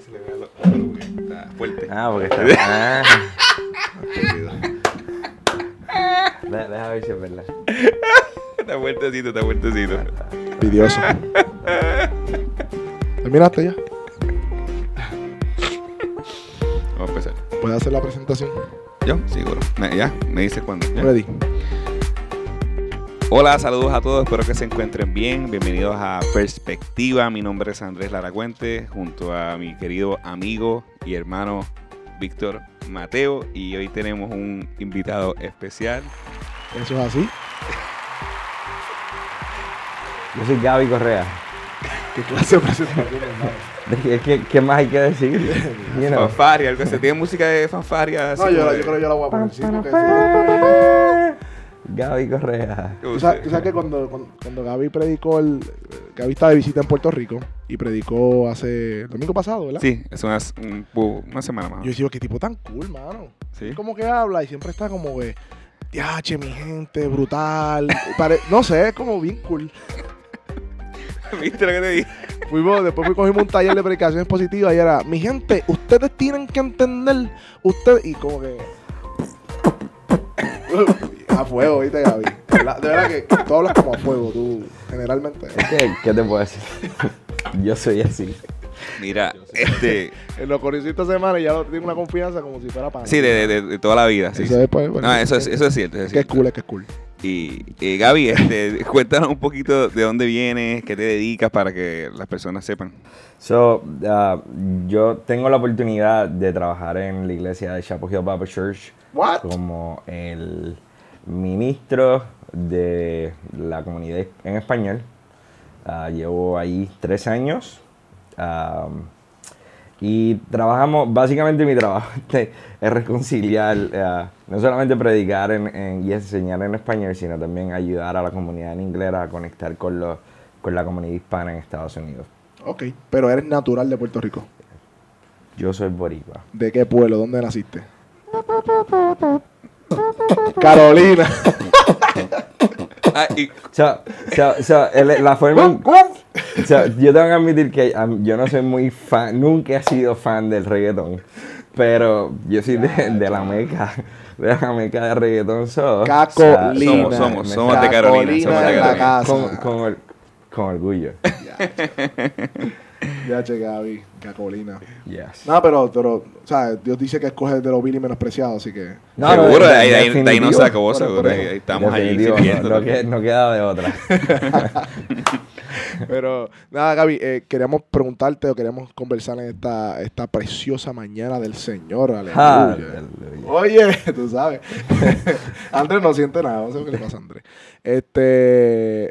que se le vea lo porque está fuerte. Ah, porque está. Ah. Deja, deja ver si es verdad. Está fuertecito, está fuertecito. Envidioso. ¿Terminaste ya? Vamos a empezar. ¿Puedes hacer la presentación? ¿Yo? Seguro. ¿Ya? ¿Me dices cuándo? ¿Ya? Ready. Hola, saludos a todos, espero que se encuentren bien. Bienvenidos a Perspectiva. Mi nombre es Andrés Laracuente, junto a mi querido amigo y hermano Víctor Mateo. Y hoy tenemos un invitado especial. Eso es así. Yo soy Gaby Correa. ¿Qué clase de presentación, hermano? ¿Qué, más hay que decir? You know. Fanfaria, algo así. ¿Tiene música de fanfaria? así No, yo, yo creo que yo la voy a poner. Gaby Correa. Tú sabes, tú sabes que cuando, cuando, cuando Gaby predicó, el, Gaby estaba de visita en Puerto Rico y predicó hace el domingo pasado, ¿verdad? Sí, es una, un- una semana más. Yo decía, qué tipo tan cool, mano. Sí. Es como que habla y siempre está como que, diache, mi gente, brutal. Pare- no sé, es como bien cool. ¿Viste lo que te dije? Fuimos, después fui- cogimos un taller de predicaciones positivas y era, mi gente, ustedes tienen que entender, ustedes, y como que... a fuego, ¿viste, Gaby? De verdad, de verdad que tú hablas como a fuego, tú, generalmente. ¿Qué, qué te puedo decir? Yo soy así. Mira, este. En los conocí esta semana y ya lo tengo una confianza como si fuera para Sí, de, de- de toda la vida. Sí, Eso sí. es, pues, bueno, No, eso es, eso es cierto. eso es Que es cierto. cool, es que es cool. Y eh, Gaby, este, cuéntanos un poquito de dónde vienes, qué te dedicas para que las personas sepan. So, uh, yo tengo la oportunidad de trabajar en la iglesia de Chapel Hill Baptist Church What? como el ministro de la comunidad en español. Ah, llevo ahí tres años. Y trabajamos, básicamente mi trabajo este, es reconciliar, ah, no solamente predicar en- en- y enseñar en español, sino también ayudar a la comunidad en inglés a conectar con, los, con la comunidad hispana en Estados Unidos. Ok, pero eres natural de Puerto Rico. Yo soy boricua. ¿De qué pueblo? ¿Dónde naciste? Carolina. Ah, y O sea, o sea, o sea, el- la forma... en- o sea, yo tengo que admitir que um, yo no soy muy fan, nunca he sido fan del reggaetón, pero yo soy de, de la meca, de la meca de reggaetón. So, o sea, Cacolina. somos, somos, me- somos de Carolina. Carolina Somos de en la Carolina. casa. con, con, or- con orgullo. Ya che, Gaby. Cacolina. Yes. No, pero, pero, o sea, Dios dice que escoge de los vil y menospreciados, así que. No, seguro, no, de ahí, de ahí- de ahí definitivo. nos sacó, Por- seguro. ahí- ahí estamos ahí sirviendo. no, no que- no queda de otra. Pero, nada, Gaby, eh, queríamos preguntarte o queríamos conversar en esta, esta preciosa mañana del Señor. Aleluya. Aleluya. Oye, tú sabes. Andrés no siente nada, no sé qué le pasa a Andrés. Este.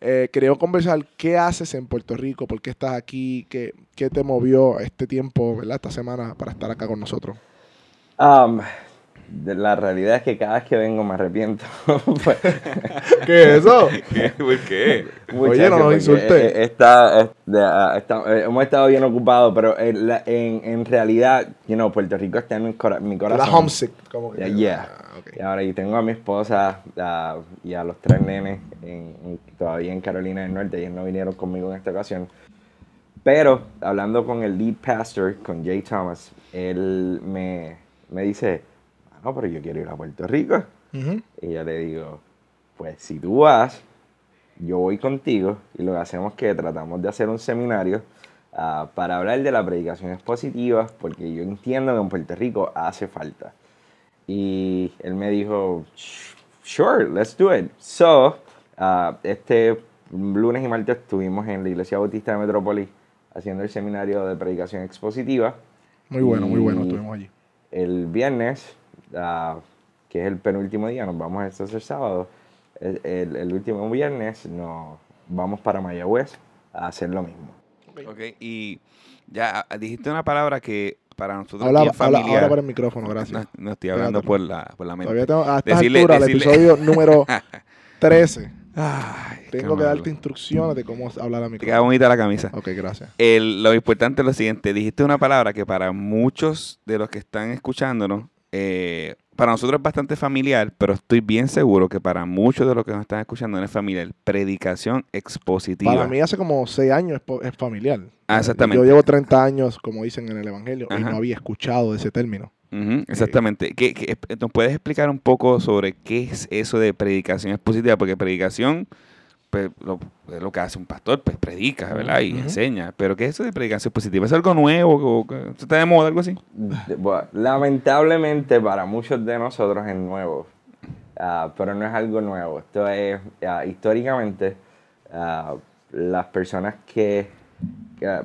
Eh, queríamos conversar qué haces en Puerto Rico, por qué estás aquí, qué, qué te movió este tiempo, ¿verdad? Esta semana para estar acá con nosotros. Um, la realidad es que cada vez que vengo me arrepiento. Pues, ¿Qué es eso? ¿Qué? ¿Por qué? Oye, no nos insultes. eh, eh, está- eh, ah, está- hemos estado bien ocupados, pero en, la- en, en realidad, you know, Puerto Rico está en mi, cora- mi La corazón. homesick. Como que, Yeah, yeah. Ah, ok. Y ahora y tengo a mi esposa ah, y a los tres nenes en- en- todavía en Carolina del Norte. Ellos no vinieron conmigo en esta ocasión. Pero hablando con el lead pastor, con Jay Thomas, él me, me dice, no, pero yo quiero ir a Puerto Rico. Y yo le digo, pues si tú vas, yo voy contigo y lo que hacemos es que tratamos de hacer un seminario ah, para hablar de las predicaciones positivas, porque yo entiendo que en Puerto Rico hace falta. Y él me dijo, "Sh- sure, let's do it. So, ah, este lunes y martes estuvimos en la Iglesia Bautista de Metrópolis haciendo el seminario de predicación expositiva. Muy bueno, muy bueno, estuvimos allí. El viernes, que es el penúltimo día, nos vamos a este el sábado. El, el- el último viernes nos vamos para Mayagüez a hacer lo mismo. Ok, y ya dijiste una palabra que para nosotros Habla, es habla familiar. ahora para el micrófono, gracias. No, no estoy hablando por la, por la mente. Todavía tengo, a estas Decirle- alturas, el episodio número 13. Ay, Tengo que malo. darte instrucciones de cómo hablar a Te queda micrófono. bonita la camisa. Ok, gracias. El- lo importante es lo siguiente. Dijiste una palabra que para muchos de los que están escuchándonos eh, para nosotros es bastante familiar, pero estoy bien seguro que para muchos de los que nos están escuchando no es familiar. Predicación expositiva. Para mí hace como seis años es, familiar. Ah, exactamente. Yo llevo 30 años, como dicen en el Evangelio, y no había escuchado ese término. Ujú, exactamente. ¿Qué- qué- ¿Nos puedes explicar un poco sobre qué es eso de predicación expositiva? Porque predicación, pues, lo, es lo que hace un pastor, pues predica, ¿verdad? Y Ujú. enseña. Pero ¿qué es eso de predicación expositiva? ¿Es algo nuevo? ¿O que- ¿Está de moda, algo así? Bueno, lamentablemente para muchos de nosotros es nuevo, ah, pero no es algo nuevo. Esto es, ah, históricamente, ah, las personas que... que-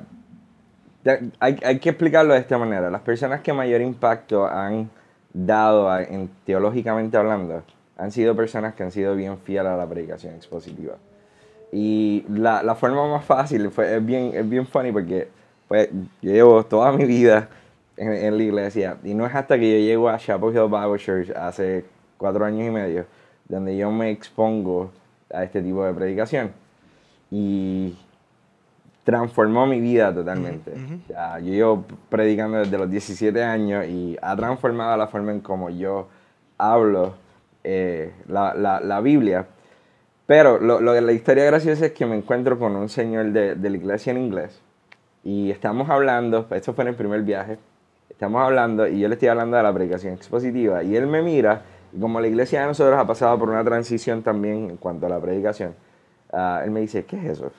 de- hay, hay que explicarlo de esta manera. Las personas que mayor impacto han dado, a- en, teológicamente hablando, han sido personas que han sido bien fieles a la predicación expositiva. Y la, la forma más fácil fue, es, bien, es bien funny porque pues, yo llevo toda mi vida en, en la iglesia y no es hasta que yo llego a Chapel Hill Bible Church hace cuatro años y medio donde yo me expongo a este tipo de predicación. Y transformó mi vida totalmente. O sea, yo llevo predicando desde los 17 años y ha transformado la forma en cómo yo hablo eh, la, la- la Biblia. Pero lo, lo- la historia graciosa es que me encuentro con un señor de, de la iglesia en inglés y estamos hablando, esto fue en el primer viaje, estamos hablando y yo le estoy hablando de la predicación expositiva y él me mira y como la iglesia de nosotros ha pasado por una transición también en cuanto a la predicación, ah, él me dice, ¿qué es eso?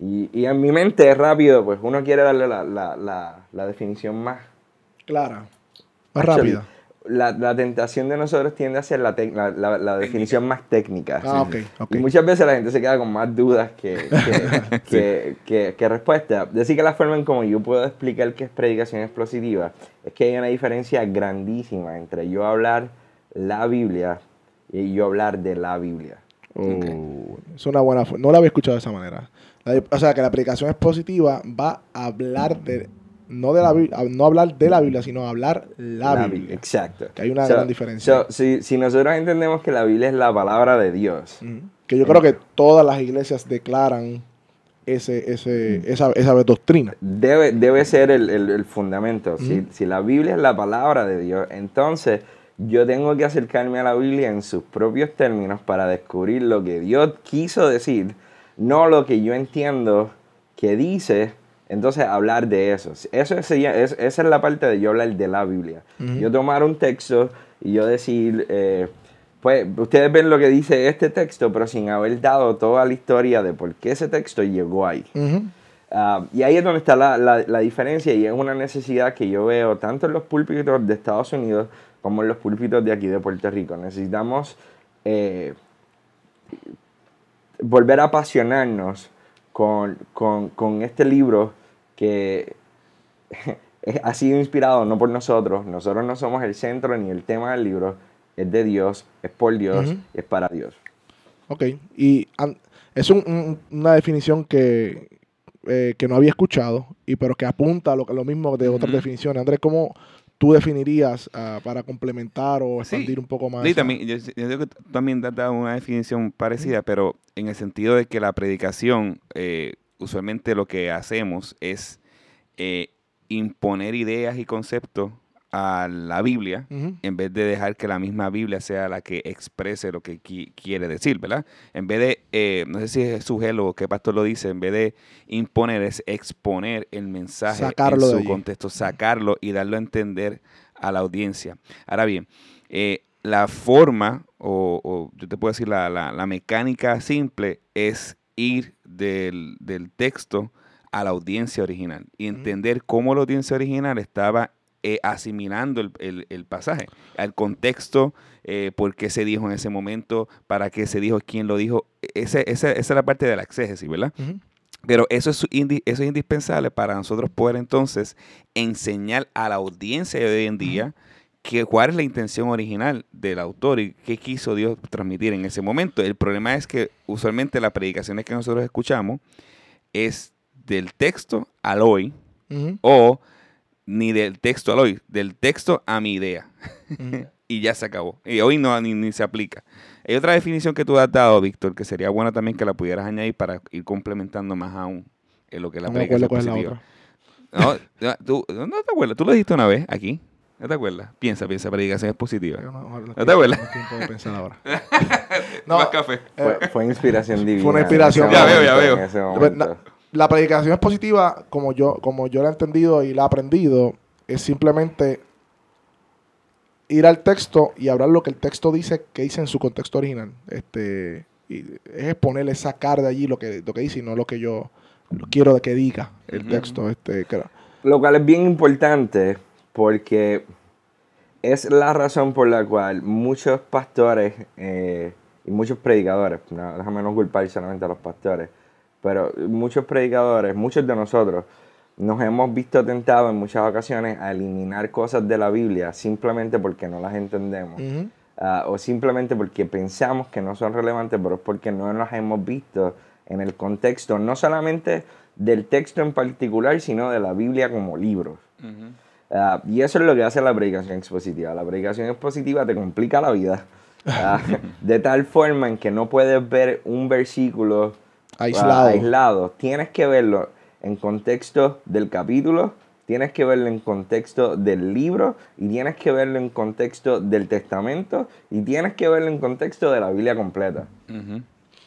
Y, y en mi mente es rápido, pues uno quiere darle la, la- la- la definición más Clara. Más Actually, rápida. La, la tentación de nosotros tiende a ser la, tec- la, la- la definición más técnica. Ah, ok, ok. Y muchas veces la gente se queda con más dudas que, que, que, que- que respuestas. Decir que la forma en como yo puedo explicar qué es predicación expositiva es que hay una diferencia grandísima entre yo hablar la Biblia y yo hablar de la Biblia. Oh, Es una buena No la había escuchado de esa manera. O sea, que la predicación expositiva va a hablar de. No, de la, no hablar de la Biblia, sino hablar la, La Biblia. Exacto. Que hay una So- gran diferencia. so, si, si nosotros entendemos que la Biblia es la palabra de Dios, Ujú. Que yo creo que todas las iglesias declaran ese, ese, esa, esa doctrina. debe, debe ser el, el- el fundamento. si, Ujú. si la Biblia es la palabra de Dios, entonces yo tengo que acercarme a la Biblia en sus propios términos para descubrir lo que Dios quiso decir, no lo que yo entiendo que dice. Entonces hablar de eso. eso es, es- esa es la parte de yo hablar de la Biblia. Ujú. Yo tomar un texto y yo decir, eh, pues ustedes ven lo que dice este texto, pero sin haber dado toda la historia de por qué ese texto llegó ahí. Ujú. Ah, y ahí es donde está la, la- la diferencia y es una necesidad que yo veo tanto en los púlpitos de Estados Unidos como en los púlpitos de aquí de Puerto Rico. Necesitamos eh, volver a apasionarnos con, con- con este libro que ha sido inspirado no por nosotros, nosotros no somos el centro ni el tema del libro, es de Dios, es por Dios, Ujú. es para Dios. Ok. Y es un- un- una definición que, eh, que no había escuchado, y pero que apunta a lo, lo mismo de otras Ujú. definiciones. Andrés, ¿cómo tú definirías ah, para complementar o Sí. expandir un poco más? Sí, esa- también, yo, yo digo que tú también has dado una definición parecida, pero en el sentido de que la predicación, eh, usualmente lo que hacemos es eh, imponer ideas y conceptos a la Biblia en vez de dejar que la misma Biblia sea la que exprese lo que qui- quiere decir, ¿verdad? En vez de, eh, no sé si es Gelo o qué pastor lo dice, en vez de imponer es exponer el mensaje Sacarlo en su contexto, sacarlo y darlo a entender a la audiencia. Ahora bien, eh, la forma, o, o yo te puedo decir, la, la- la mecánica simple es ir del, del texto a la audiencia original y entender cómo la audiencia original estaba eh, asimilando el, el- el pasaje, al contexto, eh, por qué se dijo en ese momento, para qué se dijo, quién lo dijo. Ese- ese- esa es la parte de la exégesis, ¿verdad? Pero eso es, indi- eso es indispensable para nosotros poder entonces enseñar a la audiencia de hoy en día que, cuál es la intención original del autor y qué quiso Dios transmitir en ese momento. El problema es que usualmente las predicaciones que nosotros escuchamos es del texto al hoy o ni del texto al hoy, del texto a mi idea. Y ya se acabó. Y hoy no ni, ni se aplica. Hay otra definición que tú has dado, Víctor, que sería bueno también que la pudieras añadir para ir complementando más aún en lo que es la No predicación es la positiva. otra. No, no, tú, no te acuerdas, tú lo dijiste una vez aquí. ¿No te acuerdas? Piensa, piensa, predicaciones positivas. Yo no, no ¿No te acuerdas? tengo tiempo de pensar ahora. Más café. Fue, fue inspiración divina. fue una inspiración. Ya veo, ya momento, veo. La predicación es positiva, como yo, como yo la he entendido y la he aprendido, es simplemente ir al texto y hablar lo que el texto dice que dice en su contexto original. Este, y es exponerle, sacar de allí lo que, lo que dice y no lo que yo quiero de que diga el texto. Este, que- Lo cual es bien importante porque es la razón por la cual muchos pastores eh, y muchos predicadores, no, déjame no culpar solamente a los pastores, pero muchos predicadores, muchos de nosotros, nos hemos visto tentados en muchas ocasiones a eliminar cosas de la Biblia simplemente porque no las entendemos. Ujú. Ah, o simplemente porque pensamos que no son relevantes, pero es porque no las hemos visto en el contexto, no solamente del texto en particular, sino de la Biblia como libro. Ah, y eso es lo que hace la predicación expositiva. La predicación expositiva te complica la vida ah, de tal forma en que no puedes ver un versículo Aislado. aislado. Tienes que verlo en contexto del capítulo, tienes que verlo en contexto del libro y tienes que verlo en contexto del testamento y tienes que verlo en contexto de la Biblia completa.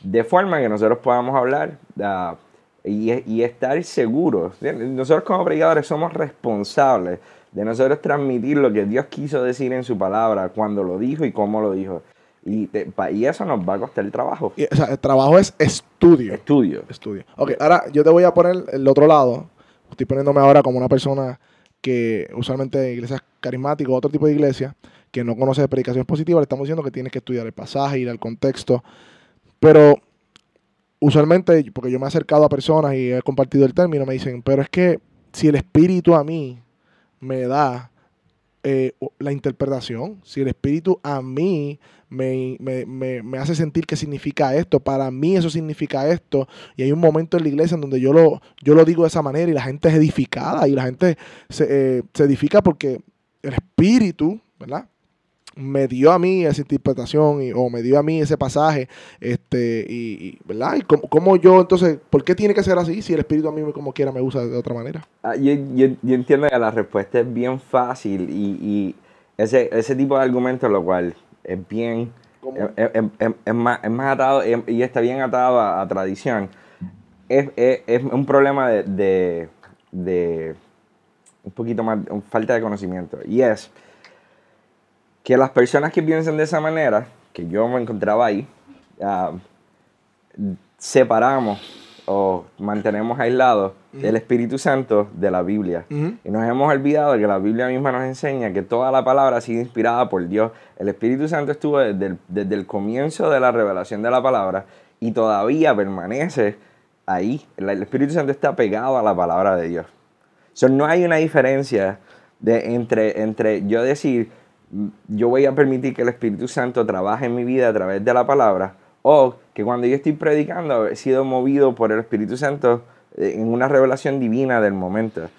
De forma que nosotros podamos hablar ah, y, y estar seguros. Nosotros como predicadores somos responsables de nosotros transmitir lo que Dios quiso decir en su palabra, cuando lo dijo y cómo lo dijo. Y, te- pa- y eso nos va a costar trabajo. Y, o sea, el trabajo es estudio. Estudio. Estudio. Ok, ahora yo te voy a poner el otro lado. Estoy poniéndome ahora como una persona que usualmente en iglesias carismáticas o otro tipo de iglesia que no conoce de predicación positiva, le estamos diciendo que tienes que estudiar el pasaje, ir al contexto. Pero usualmente, porque yo me he acercado a personas y he compartido el término, me dicen, pero es que si el espíritu a mí me da eh, la interpretación, si el espíritu a mí me, me- me- me hace sentir que significa esto, para mí eso significa esto, y hay un momento en la iglesia en donde yo lo, yo lo digo de esa manera y la gente es edificada y la gente se, eh, se edifica porque el espíritu, ¿verdad? me dio a mí esa interpretación y- o me dio a mí ese pasaje, este, y, ¿verdad? Y cómo, cómo yo, entonces, ¿por qué tiene que ser así si el espíritu a mí como quiera me usa de otra manera? Ah, yo, yo- yo entiendo que la respuesta es bien fácil y, y ese, ese tipo de argumento, lo cual es bien, es, es- es- más, es más atado y está bien atado a, a tradición. Es, es- es un problema de, de- de un poquito más, falta de conocimiento. Y es que las personas que piensan de esa manera, que yo me encontraba ahí, ah, separamos o mantenemos aislados el Espíritu Santo de la Biblia. Ujú. Y nos hemos olvidado de que la Biblia misma nos enseña que toda la palabra ha sido inspirada por Dios. El Espíritu Santo estuvo desde el, desde el comienzo de la revelación de la palabra y todavía permanece ahí. El, el Espíritu Santo está pegado a la palabra de Dios. So, no hay una diferencia de, entre, entre yo decir, yo voy a permitir que el Espíritu Santo trabaje en mi vida a través de la palabra, o que cuando yo estoy predicando he sido movido por el Espíritu Santo eh, en una revelación divina del momento.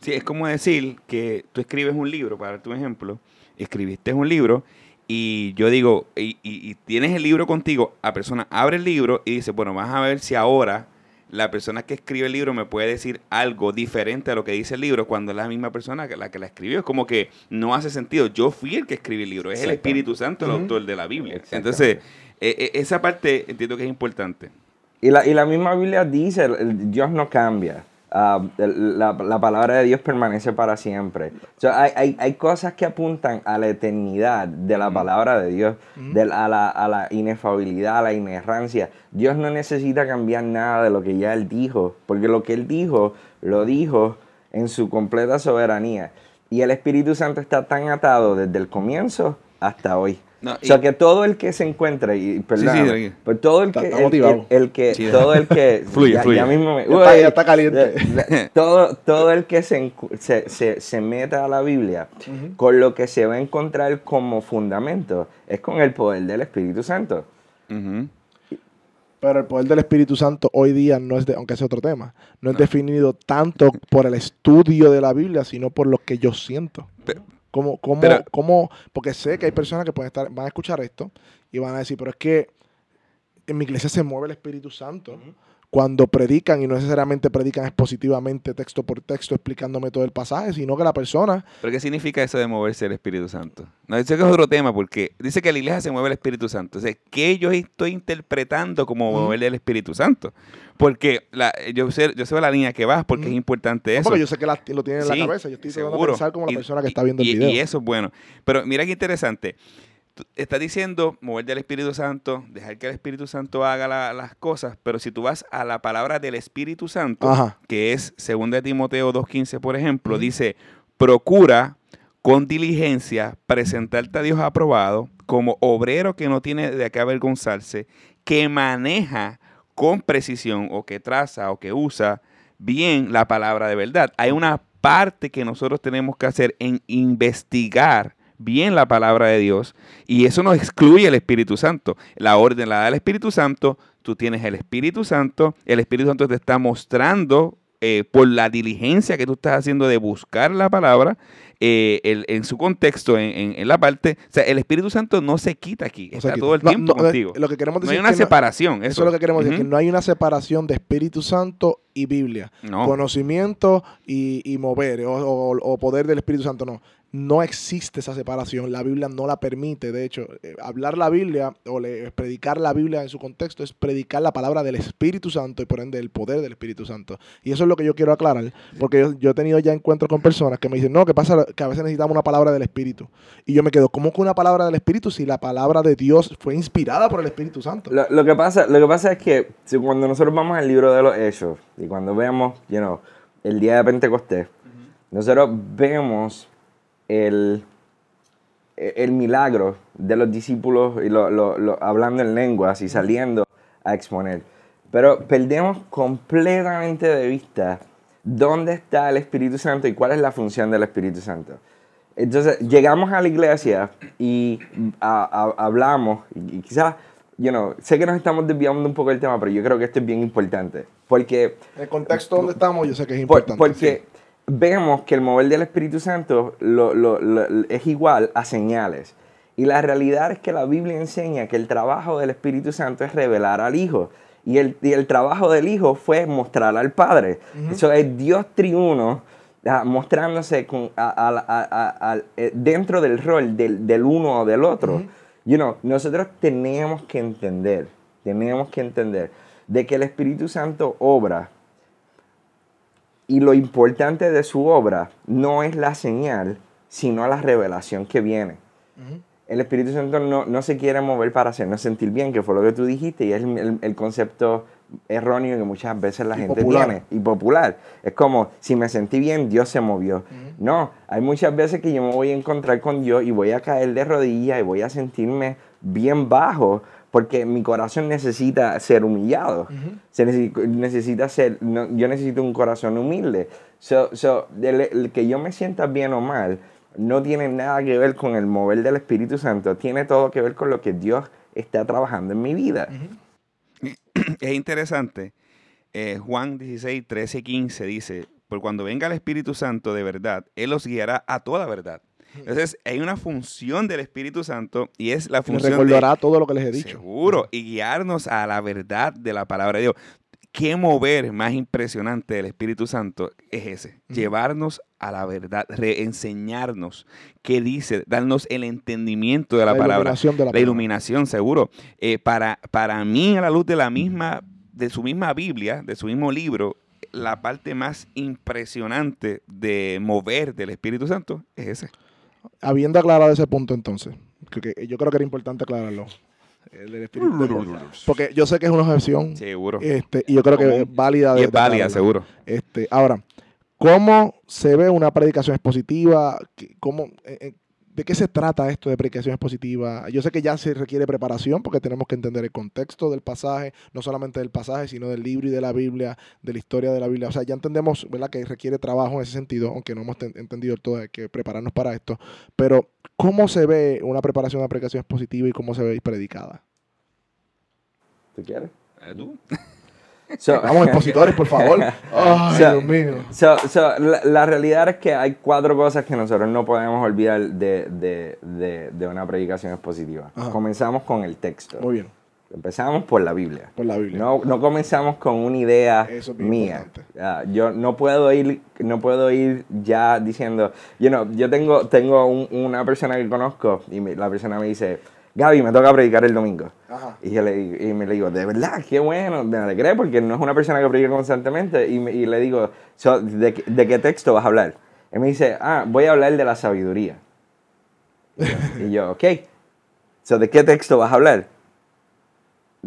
Sí, es como decir que tú escribes un libro, para darte un ejemplo, escribiste un libro y yo digo, y tienes el libro contigo, la persona abre el libro y dice, bueno, vas a ver si ahora la persona que escribe el libro me puede decir algo diferente a lo que dice el libro cuando es la misma persona que la que la escribió. Es como que no hace sentido. Yo fui el que escribí el libro, es el. Espíritu Santo el autor de la Biblia. Entonces, eh, eh, esa parte entiendo que es importante. Y la, y la misma Biblia dice, Dios no cambia. El- la, la palabra de Dios permanece para siempre. O sea, hay, hay, hay cosas que apuntan a la eternidad de la palabra de Dios, de a, la, a la inefabilidad, a la inerrancia. Dios no necesita cambiar nada de lo que ya Él dijo, porque lo que Él dijo, lo dijo en su completa soberanía. Y el Espíritu Santo está tan atado desde el comienzo hasta hoy. No, o sea que todo el que se encuentra, y perdón, pero todo el Está- que, está el- motivado. el- el que Sí. todo el que Fluye, ya, fluye. ya mismo me- Ya está- ya está caliente. todo, todo el que se, se, se, se meta a la Biblia con lo que se va a encontrar como fundamento es con el poder del Espíritu Santo. Pero el poder del Espíritu Santo hoy día no es, de, aunque es otro tema, no es definido tanto por el estudio de la Biblia, sino por lo que yo siento. ¿Cómo, cómo, Pero- cómo? Porque sé que hay personas que pueden estar, van a escuchar esto y van a decir, pero es que en mi iglesia se mueve el Espíritu Santo. Cuando predican y no necesariamente predican expositivamente texto por texto explicándome todo el pasaje, sino que la persona... ¿Pero qué significa eso de moverse el Espíritu Santo? No, eso que es otro tema porque dice que la iglesia se mueve el Espíritu Santo. O sea, ¿qué yo estoy interpretando como mover el Espíritu Santo? Porque la, yo, sé, yo sé la línea que vas porque es importante eso. No, porque yo sé que lo tiene en la cabeza. Yo estoy de pensar como la persona que está viendo el video. Y eso es bueno. Pero mira qué interesante está diciendo mover del Espíritu Santo, dejar que el Espíritu Santo haga las cosas, pero si tú vas a la palabra del Espíritu Santo, que es 2 Timoteo 2.15, por ejemplo, dice, procura con diligencia presentarte a Dios aprobado como obrero que no tiene de qué avergonzarse, que maneja con precisión o que traza o que usa bien la palabra de verdad. Hay una parte que nosotros tenemos que hacer en investigar bien la palabra de Dios y eso no excluye el Espíritu Santo. La orden la da el Espíritu Santo, tú tienes el Espíritu Santo, el Espíritu Santo te está mostrando eh, por la diligencia que tú estás haciendo de buscar la palabra eh, en su contexto, en, la parte. O sea, el Espíritu Santo no se quita aquí, está todo el tiempo contigo. Lo que queremos decir no hay una separación. eso. es lo que queremos decir, que no hay una separación de Espíritu Santo y Biblia. Conocimiento y, mover, o, poder del Espíritu Santo, no no existe esa separación. La Biblia no la permite. De hecho, eh, hablar la Biblia o predicar la Biblia en su contexto es predicar la palabra del Espíritu Santo y por ende el poder del Espíritu Santo. Y eso es lo que yo quiero aclarar, porque yo, he tenido ya encuentros con personas que me dicen, no, ¿qué pasa? Que a veces necesitamos una palabra del Espíritu. Y yo me quedo, ¿cómo que una palabra del Espíritu si la palabra de Dios fue inspirada por el Espíritu Santo? Lo, que, pasa, lo que pasa es que cuando nosotros vamos al libro de los Hechos y cuando vemos, you know, el día de Pentecostés, nosotros vemos el, el milagro de los discípulos y lo, hablando en lenguas y saliendo a exponer. Pero perdemos completamente de vista dónde está el Espíritu Santo y cuál es la función del Espíritu Santo. Entonces, llegamos a la iglesia y hablamos, y, quizás, you know, sé que nos estamos desviando un poco del tema, pero yo creo que esto es bien importante. Porque. El contexto donde estamos, yo sé que es importante. porque vemos que el mover del Espíritu Santo es igual a señales. Y la realidad es que la Biblia enseña que el trabajo del Espíritu Santo es revelar al Hijo. Y el, el trabajo del Hijo fue mostrar al Padre. Eso es Dios triuno ah, mostrándose con, eh, dentro del rol del, uno o del otro. you know, nosotros tenemos que entender, tenemos que entender de que el Espíritu Santo obra y lo importante de su obra no es la señal, sino la revelación que viene. El Espíritu Santo no, no, se quiere mover para hacernos sentir bien, que fue lo que tú dijiste, y es el, el, concepto erróneo que muchas veces la gente tiene, y popular. Es como, si me sentí bien, Dios se movió. No, hay muchas veces que yo me voy a encontrar con Dios y voy a caer de rodillas y voy a sentirme bien bajo, porque mi corazón necesita ser humillado. Se necesita, ser, yo necesito un corazón humilde. So, el, que yo me sienta bien o mal no tiene nada que ver con el mover del Espíritu Santo, tiene todo que ver con lo que Dios está trabajando en mi vida. Es interesante. Eh, Juan 16, 13, 15 dice, por cuando venga el Espíritu Santo de verdad, Él los guiará a toda verdad entonces, hay una función del Espíritu Santo y es la función. recordará todo lo que les he dicho. Seguro, y guiarnos a la verdad de la palabra de Dios. ¿Qué mover más impresionante del Espíritu Santo es ese? Llevarnos a la verdad, reenseñarnos qué dice, darnos el entendimiento de la, palabra. la, iluminación, seguro. Eh, para, para mí, a la luz de la misma, de su misma Biblia, de su mismo libro, la parte más impresionante de mover del Espíritu Santo es ese habiendo aclarado ese punto entonces, que, yo creo que era importante aclararlo. porque yo sé que es una objeción. Seguro. Este, y yo creo que es válida. es válida, seguro. Este, ahora, ¿cómo se ve una predicación expositiva? ¿Cómo, eh, eh, ¿De qué se trata esto de predicación expositiva? Yo sé que ya se requiere preparación porque tenemos que entender el contexto del pasaje, no solamente del pasaje, sino del libro y de la Biblia, de la historia de la Biblia. O sea, ya entendemos ¿verdad? que requiere trabajo en ese sentido, aunque no hemos entendido todo, hay que prepararnos para esto. Pero, ¿cómo se ve una preparación de predicación expositiva y cómo se ve predicada? ¿Tú quieres? Eh, ¿Tú? Vamos, expositores, por favor. Ay, Dios mío. la, realidad es que hay cuatro cosas que nosotros no podemos olvidar de, de, de, una predicación expositiva. Comenzamos con el texto. Muy bien. Empezamos por la Biblia. Por la Biblia. No, no comenzamos con una idea Eso es mía. Ah, yo no puedo ir, no puedo ir ya diciendo, you know, yo tengo, tengo un- una persona que conozco y me- la persona me dice, Gaby, me toca predicar el domingo. Ajá. Y, yo le, y me le digo, de verdad, qué bueno, me alegré porque no es una persona que predica constantemente. Y, me- y le digo, "So, ¿de, qué- ¿de qué texto vas a hablar? Y me dice, ah, voy a hablar de la sabiduría. Y yo, y yo, ok. So, ¿De qué texto vas a hablar?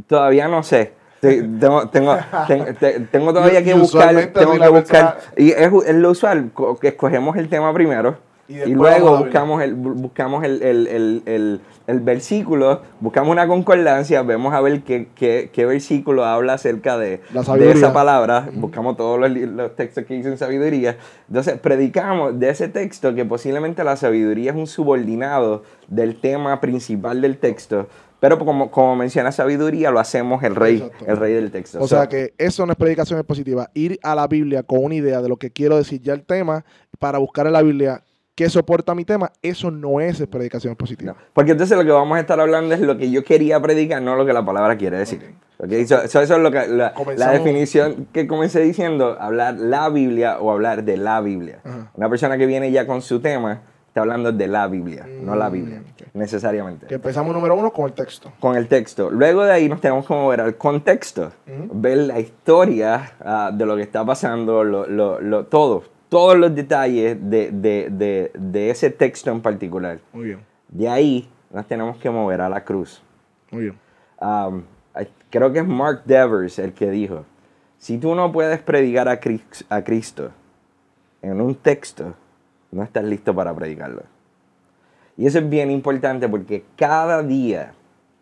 Todavía no sé. Te- Tengo, tengo, ten- te- tengo todavía que buscar. Tengo que buscar. Y es, es lo usual, que escogemos el tema primero. Y Y, luego buscamos el, bu- buscamos el, el, el, versículo, buscamos una concordancia, vemos a ver qué, qué, qué versículo habla acerca de, de esa palabra, buscamos todos los, los textos que dicen sabiduría. Entonces, predicamos de ese texto que posiblemente la sabiduría es un subordinado del tema principal del texto, pero como, como menciona sabiduría, lo hacemos el rey, Exacto. el rey del texto. O So, sea que eso no es predicación expositiva. Ir a la Biblia con una idea de lo que quiero decir ya el tema para buscar en la Biblia qué soporta mi tema, eso no es predicación expositiva. No, porque entonces lo que vamos a estar hablando es lo que yo quería predicar, no lo que la palabra quiere decir. Ok, so- so eso es lo que, la, definición que comencé diciendo, hablar la Biblia o hablar de la Biblia. Ajá. Una persona que viene ya con su tema está hablando de la Biblia, no la Biblia, Mm, ok. necesariamente. Que empezamos número uno con el texto. Con el texto. Luego de ahí nos tenemos que mover al contexto, ver la historia ah, de lo que está pasando, lo, lo- lo- todo, todos los detalles de, de- de- de ese texto en particular. Muy bien, De ahí nos tenemos que mover a la cruz. muy bien. Um, I- creo que es Mark Devers el que dijo, si tú no puedes predicar a, a Cristo en un texto, no estás listo para predicarlo. Y eso es bien importante porque cada día,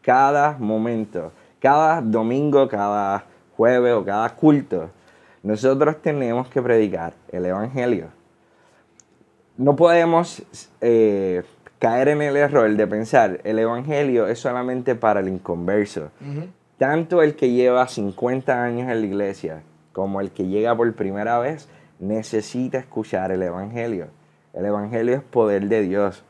cada momento, cada domingo, cada jueves o cada culto, nosotros tenemos que predicar el Evangelio no podemos eh, caer en el error de pensar el evangelio es solamente para el inconverso. Tanto el que lleva 50 años en la iglesia como el que llega por primera vez necesita escuchar el evangelio. El evangelio es poder de Dios.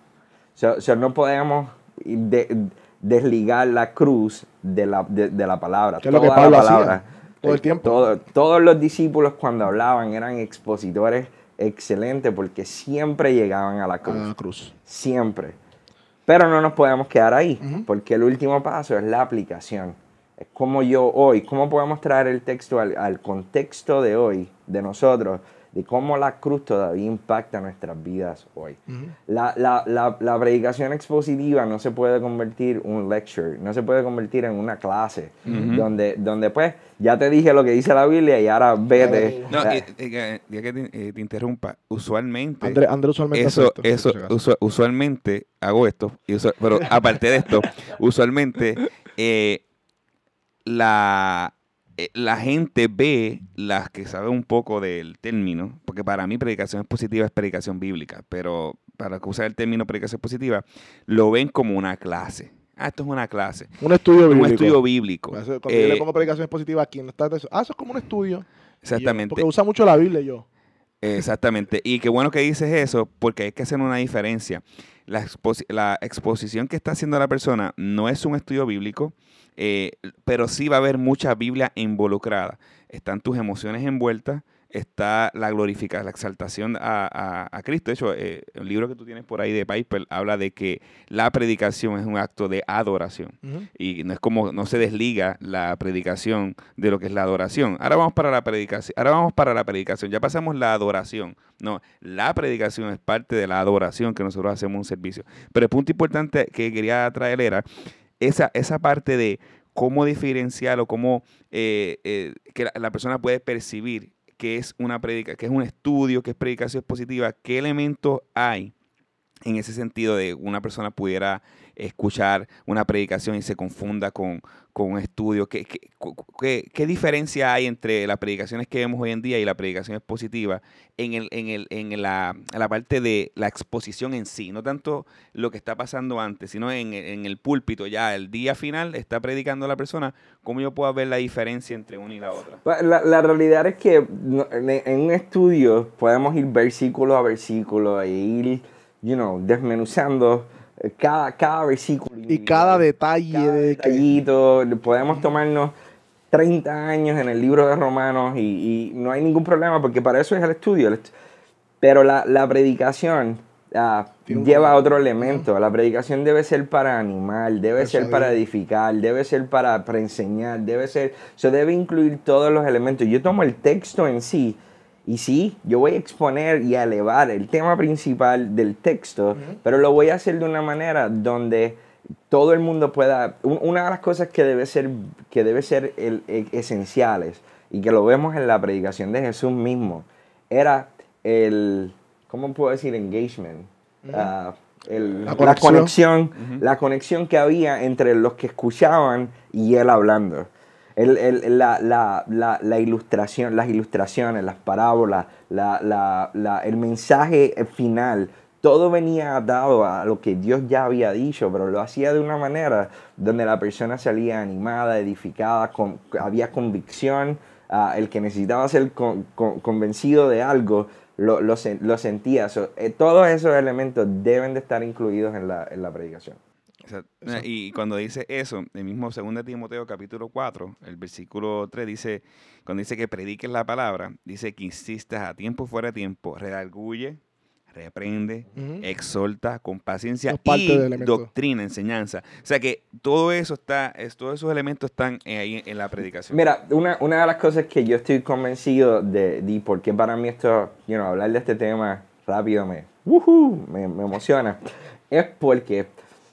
So- so no podemos de- desligar la cruz de la, de, de la palabra. Es lo que la Pablo hacía. Todo el tiempo. todo- todos los discípulos cuando hablaban eran expositores excelentes porque siempre llegaban a la cruz. A la cruz. Siempre. Pero no nos podemos quedar ahí, Ujú. porque el último paso es la aplicación. Es como yo hoy, cómo podemos traer el texto al, al contexto de hoy, de nosotros, de cómo la cruz todavía impacta nuestras vidas hoy. La, la- la- la predicación expositiva no se puede convertir en un lecture, no se puede convertir en una clase, donde, donde pues ya te dije lo que dice la Biblia y ahora vete. No, y- y que- ya que te, eh, te interrumpa, usualmente... Andrés Andrés usualmente eso, esto, eso, usualmente hago esto, y pero aparte de esto, usualmente eh, la, la gente ve las que saben un poco del término, porque para mí predicación positiva es predicación bíblica, pero para que usar el término predicación positiva, lo ven como una clase. Ah, esto es una clase. Un estudio Un bíblico. estudio bíblico. Cuando yo le Eh, pongo predicación expositiva aquí, no está eso. Ah, eso es como un estudio. Y yo, exactamente. porque usa mucho la Biblia yo. Exactamente. Y qué bueno que dices eso, porque hay que hacer una diferencia. La, exposi- la exposición que está haciendo la persona no es un estudio bíblico, eh, pero sí va a haber mucha Biblia involucrada. Están tus emociones envueltas, está la glorificación, la exaltación a, a- a Cristo. De hecho, eh, el libro que tú tienes por ahí de Piper habla de que la predicación es un acto de adoración. Y no es como, no se desliga la predicación de lo que es la adoración. Ahora vamos para la predicación. Ahora vamos para la predicación. Ya pasamos la adoración. No, la predicación es parte de la adoración que nosotros hacemos un servicio. Pero el punto importante que quería traer era esa, esa parte de cómo diferenciar o cómo eh, eh, que la, la persona puede percibir que es una predica, que es un estudio, que es predicación positiva, qué elementos hay en ese sentido de una persona pudiera escuchar una predicación y se confunda con, con un estudio. ¿Qué, qué, qué- qué diferencia hay entre las predicaciones que vemos hoy en día y la predicación expositiva en, el, en, el, en, la, la parte de la exposición en sí? No tanto lo que está pasando antes, sino en, en el púlpito ya, el día final está predicando la persona, ¿cómo yo puedo ver la diferencia entre una y la otra? Pues, La, la realidad es que en un estudio podemos ir versículo a versículo e ir, you know, desmenuzando cada, cada versículo. Y cada detalle cada que... detallito. Podemos tomarnos 30 años en el libro de Romanos y, y no hay ningún problema porque para eso es el estudio. Pero la, la predicación ah, lleva otro elemento. La predicación debe ser para animar, debe ser para edificar, debe ser para, para enseñar, debe ser... Se debe incluir todos los elementos. Yo tomo el texto en sí y sí, yo voy a exponer y a elevar el tema principal del texto, pero lo voy a hacer de una manera donde todo el mundo pueda... un- Una de las cosas que debe ser, que debe ser el- e- esenciales y que lo vemos en la predicación de Jesús mismo, era el... ¿Cómo puedo decir? Engagement. Ah, el- La la conexión. conexión, la conexión que había entre los que escuchaban y él hablando. La, ilustración, las ilustraciones, las parábolas, la- la- la- el mensaje final, todo venía dado a lo que Dios ya había dicho, pero lo hacía de una manera donde la persona salía animada, edificada, con, había convicción, ah, el que necesitaba ser con- con- convencido de algo, lo, lo sen- lo sentía. So, eh, todos esos elementos deben de estar incluidos en la predicación. Exacto. Y cuando dice eso, el mismo 2 Timoteo capítulo 4, el versículo 3 dice, cuando dice que prediques la palabra, dice que insistas a tiempo fuera de tiempo, redarguye, reprende, Ujú. exhorta con paciencia parte y doctrina, enseñanza. O sea que todo eso está, es- todos esos elementos están eh, ahí en la predicación. Mira, una, una de las cosas que yo estoy convencido de, de por qué para mí esto, you know, hablar de este tema rápido me, ¡Woohoo! me, me emociona, es porque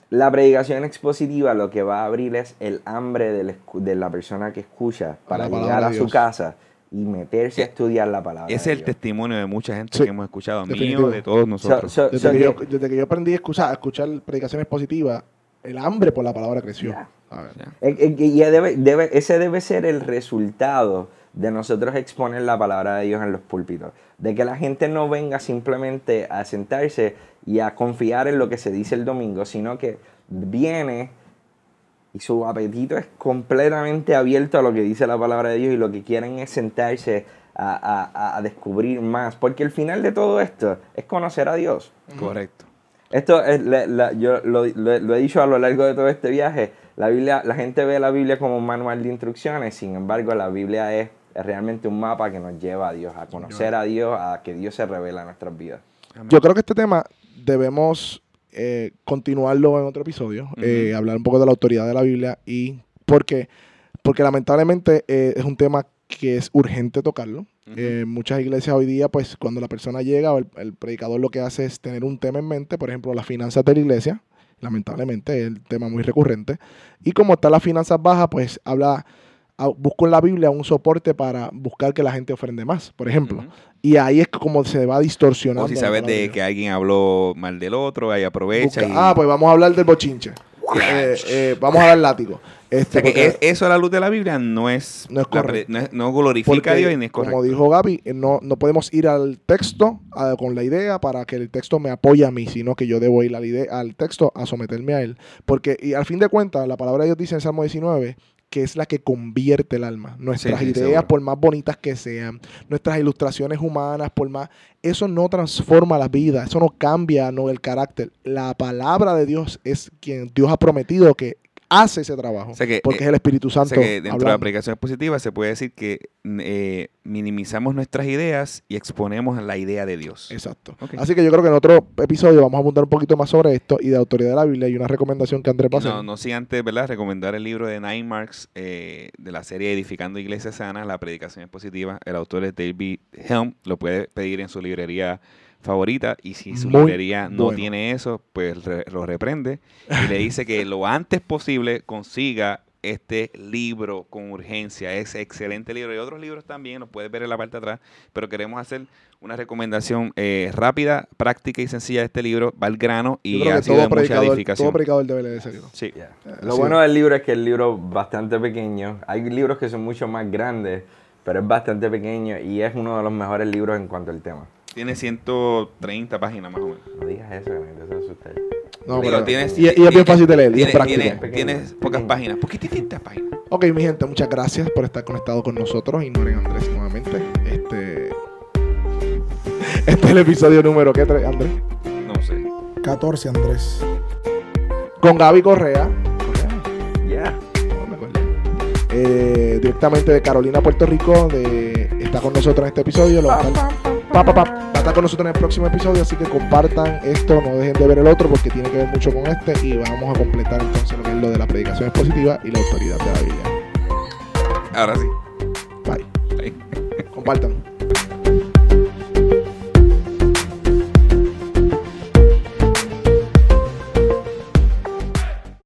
la predicación expositiva lo que va a abrir es el hambre de la persona que escucha para llegar a su Dios. casa y meterse a estudiar la palabra. Ese es de el Dios. testimonio de mucha gente Sí, que hemos escuchado, definitivo. mío, de todos nosotros. So- so- Desde, so que yo, desde que yo aprendí a escuchar, a escuchar predicaciones positivas, el hambre por la palabra creció. Ya. A ver. Eh, eh, ya debe- debe- ese debe ser el resultado de nosotros exponer la palabra de Dios en los púlpitos. De que la gente no venga simplemente a sentarse y a confiar en lo que se dice el domingo, sino que viene y su apetito es completamente abierto a lo que dice la palabra de Dios y lo que quieren es sentarse a, a- a descubrir más. Porque el final de todo esto es conocer a Dios. Correcto. Esto es, la- la- yo lo, lo- lo he dicho a lo largo de todo este viaje. La Biblia, la gente ve la Biblia como un manual de instrucciones, sin embargo, la Biblia es, es realmente un mapa que nos lleva a Dios, a conocer a Dios, a que Dios se revela en nuestras vidas. Yo creo que este tema debemos eh, continuarlo en otro episodio, eh, hablar un poco de la autoridad de la Biblia y porque, porque lamentablemente eh, es un tema que es urgente tocarlo. Eh, muchas iglesias hoy día, pues cuando la persona llega o el, el predicador lo que hace es tener un tema en mente, por ejemplo, las finanzas de la iglesia, lamentablemente es el tema muy recurrente, y como están las finanzas bajas, pues habla, busco en la Biblia un soporte para buscar que la gente ofrende más, por ejemplo. Y ahí es como se va distorsionando. O si sabes de que alguien habló mal del otro, ahí aprovecha. Busca- y- Ah, pues vamos a hablar del bochinche. Eh, eh, vamos a dar látigo. O Este, sea que porque- es- eso a la luz de la Biblia no es, No es correcto. no, es- no glorifica porque, a Dios y ni es correcto. como dijo Gaby, eh, no, no podemos ir al texto a- con la idea para que el texto me apoye a mí, sino que yo debo ir al, ide- al texto a someterme a él. Porque, y al fin de cuentas, la palabra de Dios dice en Salmo 19 que es la que convierte el alma. Nuestras Sí, ideas, seguro. por más bonitas que sean, nuestras ilustraciones humanas, por más... Eso no transforma la vida, eso no cambia no, el carácter. La palabra de Dios es quien Dios ha prometido que hace ese trabajo. O sea que, porque eh, es el Espíritu O sea Santo. que dentro de la hablando. predicación positiva se puede decir que eh, minimizamos nuestras ideas y exponemos la idea de Dios. Exacto. Ok. Así que yo creo que en otro episodio vamos a apuntar un poquito más sobre esto y de autoridad de la Biblia y una recomendación que Andrés hacer. No, no sin antes, ¿verdad? Recomendar el libro de Nine Marks eh, de la serie Edificando Iglesias Sanas, la predicación es positiva. El autor es David Helm, lo puede pedir en su librería favorita y si su Muy librería no bueno. tiene eso, pues re- lo reprende y le dice que lo antes posible consiga este libro con urgencia. Es excelente libro y otros libros también, los puedes ver en la parte de atrás, pero queremos hacer una recomendación eh, rápida, práctica y sencilla de este libro, va al grano y ha sido de mucha edificación. todo predicador debe leer ese libro. Sí. Lo sí. bueno del libro es que el libro es bastante pequeño. Hay libros que son mucho más grandes, pero es bastante pequeño y es uno de los mejores libros en cuanto al tema. Tiene 130 páginas más o menos. No digas eso, que la gente se asusta. No, Digo, pero- tienes- y, y es bien tiene- fácil de leer, y Tiene, es tienes pocas páginas, poquititas páginas. Ok, mi gente, muchas gracias por estar conectado con nosotros. Ignoren a Andrés nuevamente. Este, este es el episodio número, ¿qué, Andrés? No sé. 14, Andrés. con Gaby Correa. Ya. No me acuerdo. Eh, directamente de Carolina, Puerto Rico. De, está con nosotros en este episodio. Lo pa, pa, pa, va a estar con nosotros en el próximo episodio. Así que compartan esto. No dejen de ver el otro porque tiene que ver mucho con este. Y vamos a completar entonces lo que es lo de la predicación expositiva y la autoridad de la Biblia. Ahora sí. Bye. Ahí. Compartan.